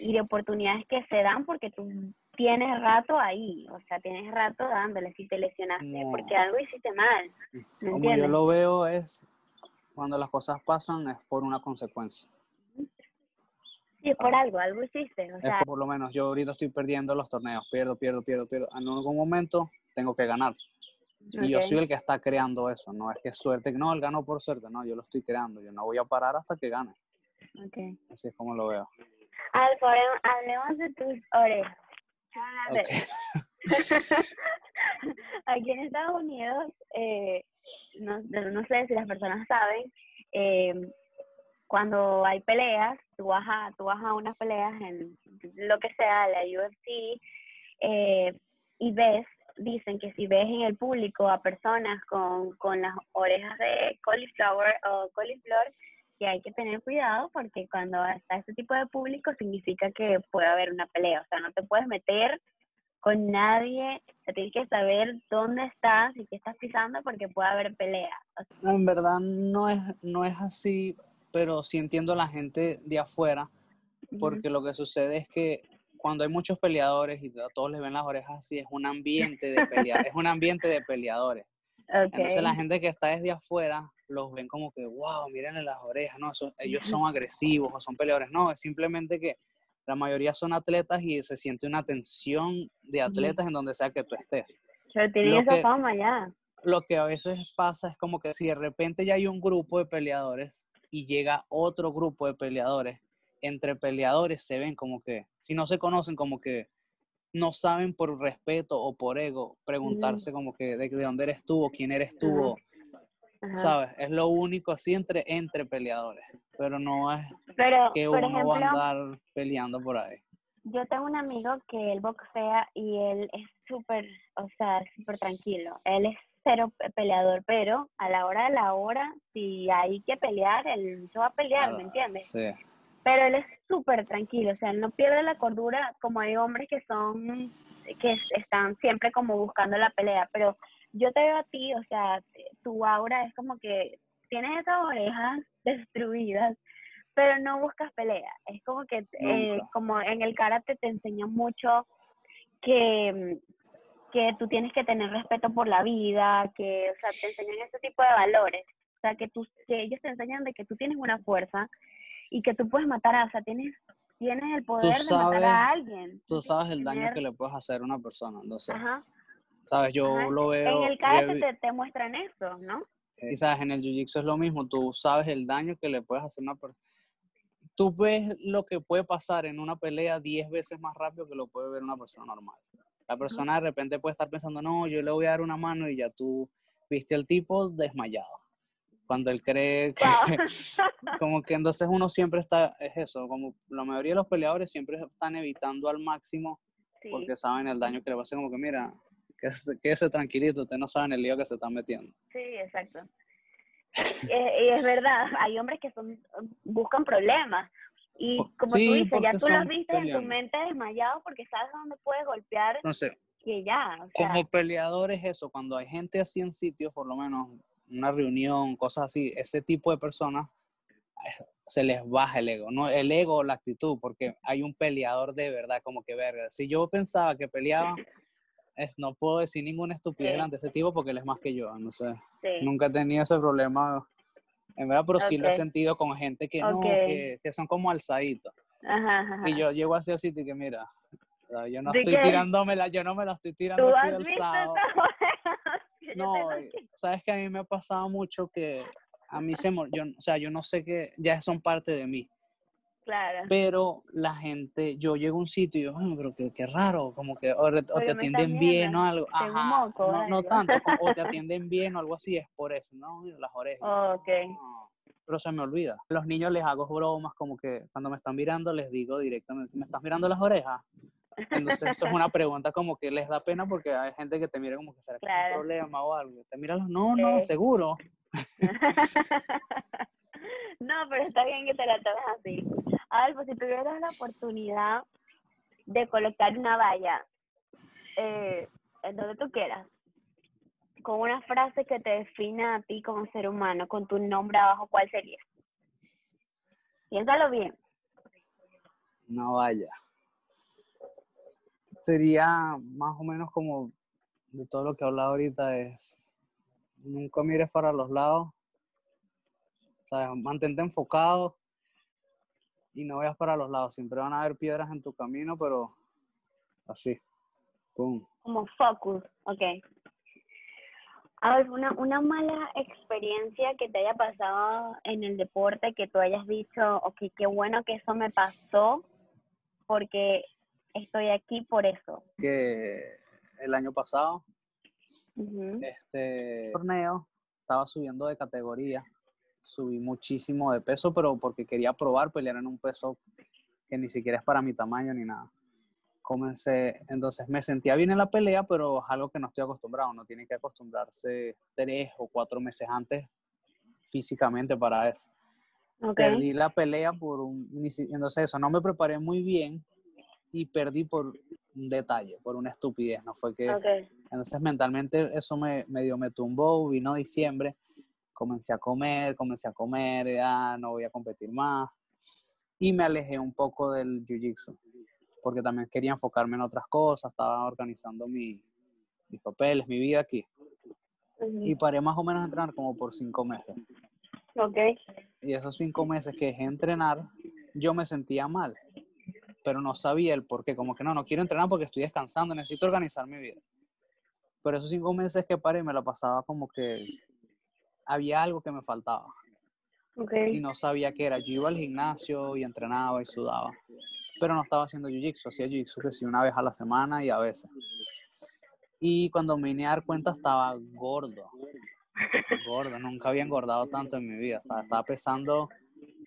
y de oportunidades que se dan porque tú tienes rato ahí, o sea, tienes rato dándole si te lesionaste, No. porque algo hiciste mal, ¿me como yo lo veo es, cuando las cosas pasan es por una consecuencia. Sí, es por algo, algo hiciste, o sea, por, por lo menos yo ahorita estoy perdiendo los torneos, pierdo, pierdo, pierdo, pierdo. En algún momento tengo que ganar. Y yo soy el que está creando eso, no es que suerte, no, él ganó por suerte, no, yo lo estoy creando, yo no voy a parar hasta que gane. ok. Así es como lo veo. Alfa, hablemos- hablemos de tus orejas. De- Aquí en Estados Unidos, eh, no, no sé si las personas saben, eh, cuando hay peleas, tú vas a, tú vas a unas peleas en lo que sea, la UFC, eh, y ves, dicen que si ves en el público a personas con, con las orejas de cauliflower o coliflor, que hay que tener cuidado porque cuando está ese tipo de público significa que puede haber una pelea, o sea, no te puedes meter con nadie, o sea, tienes que saber dónde estás y qué estás pisando porque puede haber pelea. O sea, en verdad no es, no es así, pero sí entiendo a la gente de afuera, porque lo que sucede es que cuando hay muchos peleadores y a todos les ven las orejas así, es un ambiente de pelea, es un ambiente de peleadores. Ok. Entonces la gente que está desde afuera los ven como que, wow, mírenle las orejas, no, eso- ellos son agresivos o son peleadores. No, es simplemente que la mayoría son atletas y se siente una tensión de atletas en donde sea que tú estés. Pero tienen esa que- fama ya. Lo que a veces pasa es como que si de repente ya hay un grupo de peleadores y llega otro grupo de peleadores, entre peleadores se ven como que, si no se conocen, como que no saben por respeto o por ego preguntarse como que de, de dónde eres tú o quién eres tú, o. ¿sabes? Es lo único así entre, entre peleadores, pero no es Pero, que uno va a andar peleando por ahí. yo tengo un amigo que él boxea y él es súper, o sea, súper tranquilo. Él es cero peleador, pero a la hora de la hora, si hay que pelear, él se va a pelear, ¿me entiendes? Sí. Pero él es súper tranquilo, o sea, él no pierde la cordura como hay hombres que son, que están siempre como buscando la pelea, pero yo te veo a ti, o sea, tu aura es como que tienes esas orejas destruidas, pero no buscas pelea. Es como que, eh, como en el karate te enseñan mucho que, que tú tienes que tener respeto por la vida, que, o sea, te enseñan ese tipo de valores. O sea, que, tú, que ellos te enseñan de que tú tienes una fuerza y que tú puedes matar a, o sea, tienes, tienes el poder de matar a alguien. Tú sabes el daño que le puedes hacer a una persona, entonces. Ajá. Sabes, yo lo veo. En el karate te, te muestran eso, ¿no? Y sabes, en el jiu-jitsu es lo mismo, tú sabes el daño que le puedes hacer a una persona tú ves lo que puede pasar en una pelea 10 veces más rápido que lo puede ver una persona normal. La persona de repente puede estar pensando, no, yo le voy a dar una mano y ya tú viste al tipo desmayado. Cuando él cree que, como que entonces uno siempre está, es eso, como la mayoría de los peleadores siempre están evitando al máximo porque saben el daño que le va a hacer, como que mira, quédese tranquilito, usted no saben el lío que se está metiendo. Sí, exacto. Y es verdad, hay hombres que son buscan problemas. Y como tú dices, ya tú los viste en tu mente desmayado porque sabes dónde puedes golpear. No sé. Que ya. como peleador es eso, cuando hay gente así en sitios, por lo menos una reunión, cosas así, ese tipo de personas eh, se les baja el ego, no el ego o la actitud, porque hay un peleador de verdad, como que verga. Si yo pensaba que peleaba no puedo decir ninguna estupidez delante de ese tipo porque él es más que yo, no sé. Nunca he tenido ese problema, en verdad, pero sí lo he sentido con gente que no, que, son como alzaditos. Y yo llego así así y que mira, yo no estoy tirándomela, yo no me la estoy tirando aquí alzado. no, sabes que a mí me ha pasado mucho que a mí se, yo, o sea, yo no sé que ya son parte de mí. Claro. Pero la gente, yo llego a un sitio y yo, pero qué, qué raro, como que o, te atienden bien o algo. Ajá, no, no, tanto, o te atienden bien o algo así, es por eso, ¿no? Las orejas. ok. pero se me olvida. A los niños les hago bromas, como que cuando me están mirando les digo directamente, ¿me estás mirando las orejas? Entonces eso es una pregunta como que les da pena porque hay gente que te mira como que será que un problema o algo. Te miran los, no, no, seguro. no, pero está bien que te la tomes así. A ver, pues si tuvieras la oportunidad de colocar una valla eh, en donde tú quieras, con una frase que te defina a ti como ser humano, con tu nombre abajo, ¿cuál sería? Piénsalo bien. Una valla. Sería más o menos como de todo lo que he hablado ahorita es nunca mires para los lados, o mantente enfocado y no veas para los lados. Siempre van a haber piedras en tu camino, pero así. Como focus, ok. A ver, una, una mala experiencia que te haya pasado en el deporte, que tú hayas dicho, ok, qué bueno que eso me pasó, porque estoy aquí por eso. Que el año pasado, este torneo, estaba subiendo de categoría subí muchísimo de peso, pero porque quería probar pelear en un peso que ni siquiera es para mi tamaño ni nada. Comencé, entonces me sentía bien en la pelea, pero es algo que no estoy acostumbrado. No tiene que acostumbrarse tres o cuatro meses antes físicamente para eso. Perdí la pelea por un... Entonces eso, no me preparé muy bien y perdí por un detalle, por una estupidez. No fue que... Entonces mentalmente eso me medio me tumbó, vino diciembre comencé a comer, comencé a comer, ya no voy a competir más. Y me alejé un poco del jiu-jitsu, porque también quería enfocarme en otras cosas, estaba organizando mi, mis papeles, mi vida aquí. Y paré más o menos a entrenar como por cinco meses. Ok. Y esos cinco meses que dejé entrenar, yo me sentía mal, pero no sabía el por qué. Como que no, no quiero entrenar porque estoy descansando, necesito organizar mi vida. Pero esos cinco meses que paré me la pasaba como que había algo que me faltaba. Y no sabía qué era. Yo iba al gimnasio y entrenaba y sudaba, pero no estaba haciendo jiu-jitsu. Hacía jiu-jitsu que sí una vez a la semana y a veces. Y cuando me vine a dar cuenta estaba gordo. Gordo. Nunca había engordado tanto en mi vida. Estaba, pesando,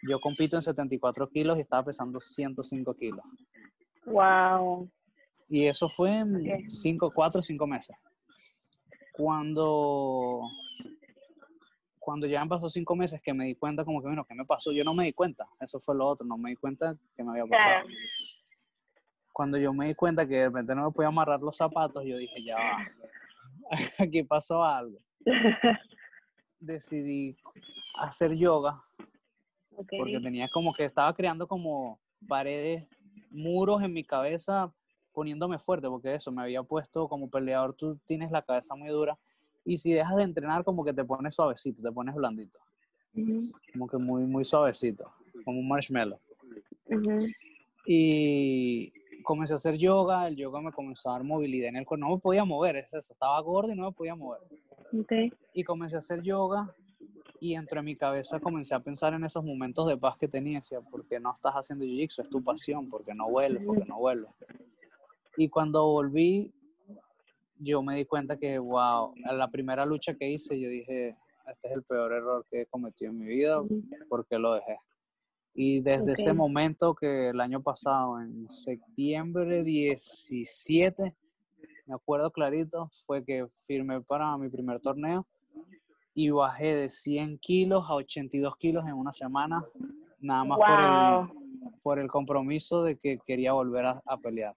yo compito en 74 kilos y estaba pesando 105 kilos. Wow. Y eso fue en 5, 4 o 5 meses. Cuando, cuando ya han pasado cinco meses que me di cuenta como que, bueno, ¿qué me pasó? Yo no me di cuenta, eso fue lo otro, no me di cuenta que me había pasado. Claro. Cuando yo me di cuenta que de repente no me podía amarrar los zapatos, yo dije, ya va, aquí pasó algo. Decidí hacer yoga Ok. porque tenía como que estaba creando como paredes, muros en mi cabeza, poniéndome fuerte, porque eso, me había puesto como peleador, tú tienes la cabeza muy dura, y si dejas de entrenar, como que te pones suavecito, te pones blandito, Ujú, como que muy, muy suavecito, como un marshmallow. ujú. Y comencé a hacer yoga, el yoga me comenzó a dar movilidad en el cuerpo, no me podía mover, es eso, estaba gordo y no me podía mover. Ok. y comencé a hacer yoga y dentro de mi cabeza comencé a pensar en esos momentos de paz que tenía, decía, ¿por qué no estás haciendo jiu-jitsu? Es tu pasión, ¿por qué no vuelves? ¿Por qué no vuelves? Y cuando volví, yo me di cuenta que, wow, en la primera lucha que hice, yo dije, este es el peor error que he cometido en mi vida, Ujú. ¿por qué lo dejé? Y desde ese Ok. momento que el año pasado, en septiembre 17, me acuerdo clarito, fue que firmé para mi primer torneo y bajé de 100 kilos a 82 kilos en una semana, nada más por, el, por el compromiso de que quería volver a, a pelear.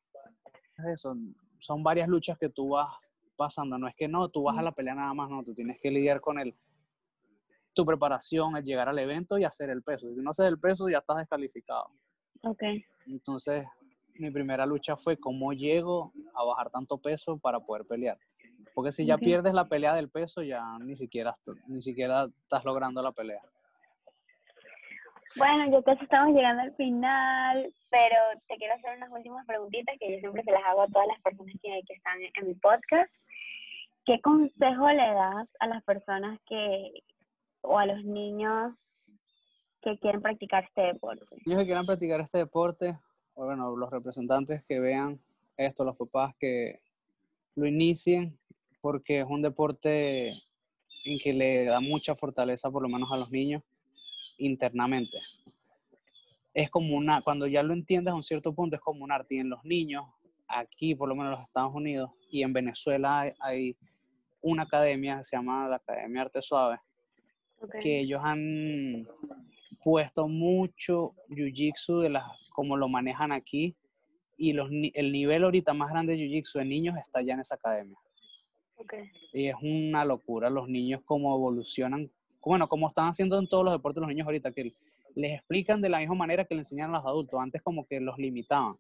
Es Eso, son varias luchas que tú vas pasando, no es que no, tú vas a la pelea nada más, no, tú tienes que lidiar con el, tu preparación, el llegar al evento y hacer el peso. Si no haces el peso, ya estás descalificado. Ok. Entonces, mi primera lucha fue cómo llego a bajar tanto peso para poder pelear. Porque si ya Ok. pierdes la pelea del peso, ya ni siquiera, ni siquiera estás logrando la pelea. Bueno, yo casi estamos llegando al final, pero te quiero hacer unas últimas preguntitas que yo siempre se las hago a todas las personas que, que están en mi podcast. ¿Qué consejo le das a las personas que, o a los niños que quieren practicar este deporte? Niños que quieran practicar este deporte, o bueno, los representantes que vean esto, los papás que lo inicien, porque es un deporte en que le da mucha fortaleza, por lo menos a los niños, internamente. Es como una, cuando ya lo entiendes a un cierto punto, es como un arte. Y en los niños, aquí, por lo menos en los Estados Unidos y en Venezuela, hay, hay una academia que se llama la Academia Arte Suave, Ok. que ellos han puesto mucho jiu-jitsu de las como lo manejan aquí y los, el nivel ahorita más grande de jiu-jitsu de niños está allá en esa academia. Y es una locura los niños cómo evolucionan, bueno, como están haciendo en todos los deportes los niños ahorita, que les explican de la misma manera que le enseñan a los adultos. Antes como que los limitaban.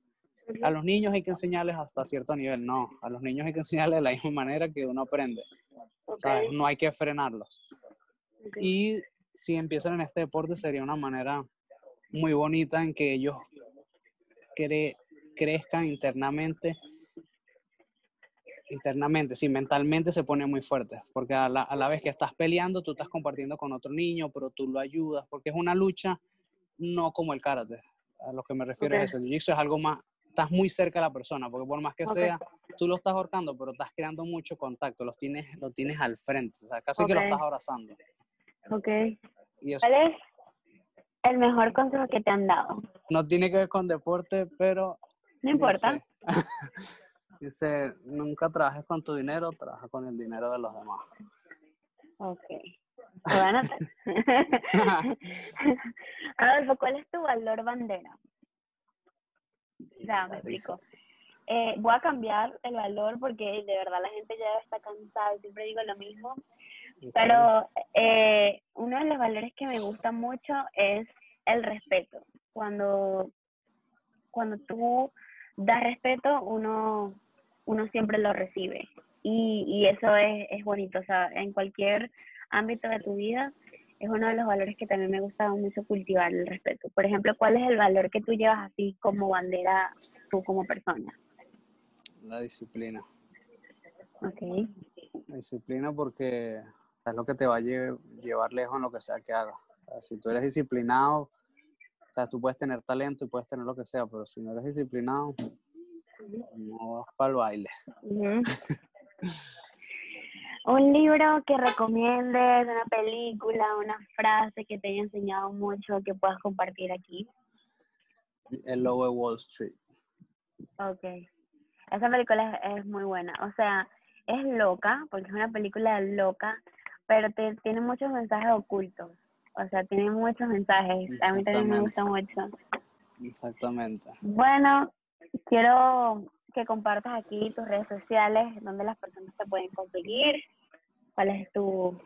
A los niños hay que enseñarles hasta cierto nivel, no. A los niños hay que enseñarles de la misma manera que uno aprende. Ok. ¿sabes? No hay que frenarlos. Y si empiezan en este deporte sería una manera muy bonita en que ellos cre- crezcan internamente. Internamente, sí, mentalmente se pone muy fuerte, porque a la, a la vez que estás peleando, tú estás compartiendo con otro niño, pero tú lo ayudas, porque es una lucha no como el karate. A lo que me refiero Ok. es eso. El jiu-jitsu es algo más, estás muy cerca de la persona, porque por más que Ok. sea, tú lo estás ahorcando, pero estás creando mucho contacto, los tienes, lo tienes al frente, o sea, casi que lo estás abrazando. Ok. Y eso ¿Cuál es el mejor consejo que te han dado? no tiene que ver con deporte, pero No importa. Dice, dice, nunca trabajes con tu dinero, trabaja con el dinero de los demás. Ok. Adolfo, ¿cuál es tu valor bandera? Sea, me explico. Eh, voy a cambiar el valor porque de verdad la gente ya está cansada, siempre digo lo mismo. Pero eh, uno de los valores que me gusta mucho es el respeto. Cuando, cuando tú das respeto, uno, uno siempre lo recibe. Y, y eso es, es bonito. O sea, en cualquier ámbito de tu vida, es uno de los valores que también me gusta mucho cultivar, el respeto. Por ejemplo, ¿cuál es el valor que tú llevas así como bandera tú como persona? La disciplina. Ok. La disciplina porque es lo que te va a lle- llevar lejos en lo que sea que hagas. O sea, si tú eres disciplinado, o sea, tú puedes tener talento y puedes tener lo que sea, pero si no eres disciplinado, no para el baile. Un libro que recomiendes, una película, una frase que te haya enseñado mucho que puedas compartir aquí. El lobo de Wall Street. Ok. Esa película es, es muy buena. O sea, es loca, porque es una película loca, pero te, tiene muchos mensajes ocultos. O sea, tiene muchos mensajes. A mí también me gusta mucho. Exactamente. Bueno, quiero que compartas aquí tus redes sociales, donde las personas te pueden conseguir, cuál es tu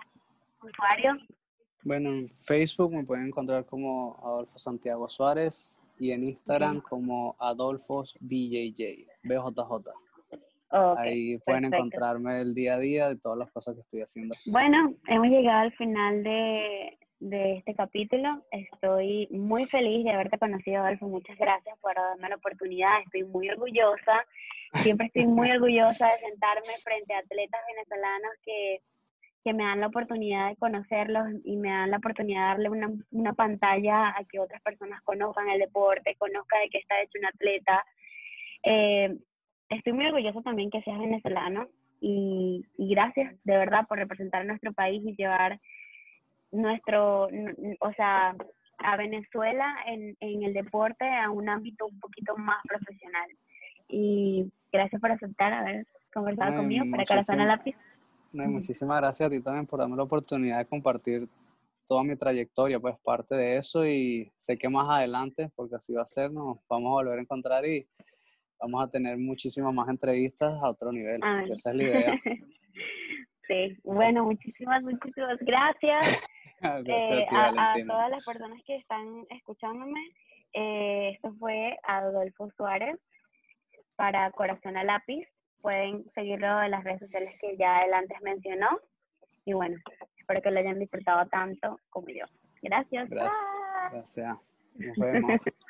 usuario. Bueno, en Facebook me pueden encontrar como Adolfo Santiago Suárez y en Instagram como Adolfos BJJ, BJJ. Ahí pueden encontrarme el día a día de todas las cosas que estoy haciendo. Bueno, hemos llegado al final de, de este capítulo. Estoy muy feliz de haberte conocido, Adolfo. Muchas gracias por darme la oportunidad. Estoy muy orgullosa. Siempre estoy muy orgullosa de sentarme frente a atletas venezolanos que, que me dan la oportunidad de conocerlos y me dan la oportunidad de darle una, una pantalla a que otras personas conozcan el deporte, conozcan de qué está hecho un atleta. Eh, estoy muy orgullosa también que seas venezolano y, y gracias de verdad por representar a nuestro país y llevar nuestro, o sea, a Venezuela en, en el deporte a un ámbito un poquito más profesional. Y gracias por aceptar haber conversado conmigo para Corazón a Lápiz. No, muchísimas gracias a ti también por darme la oportunidad de compartir toda mi trayectoria, pues parte de eso y sé que más adelante, porque así va a ser, nos vamos a volver a encontrar y vamos a tener muchísimas más entrevistas a otro nivel. Esa es la idea. sí, bueno, muchísimas, muchísimas gracias. Eh, a, todas las personas que están escuchándome, eh, esto fue Adolfo Suárez para Corazón a Lápiz. Pueden seguirlo en las redes sociales que ya él antes mencionó. Y bueno, espero que lo hayan disfrutado tanto como yo. Gracias. Gracias. Gracias. Nos vemos.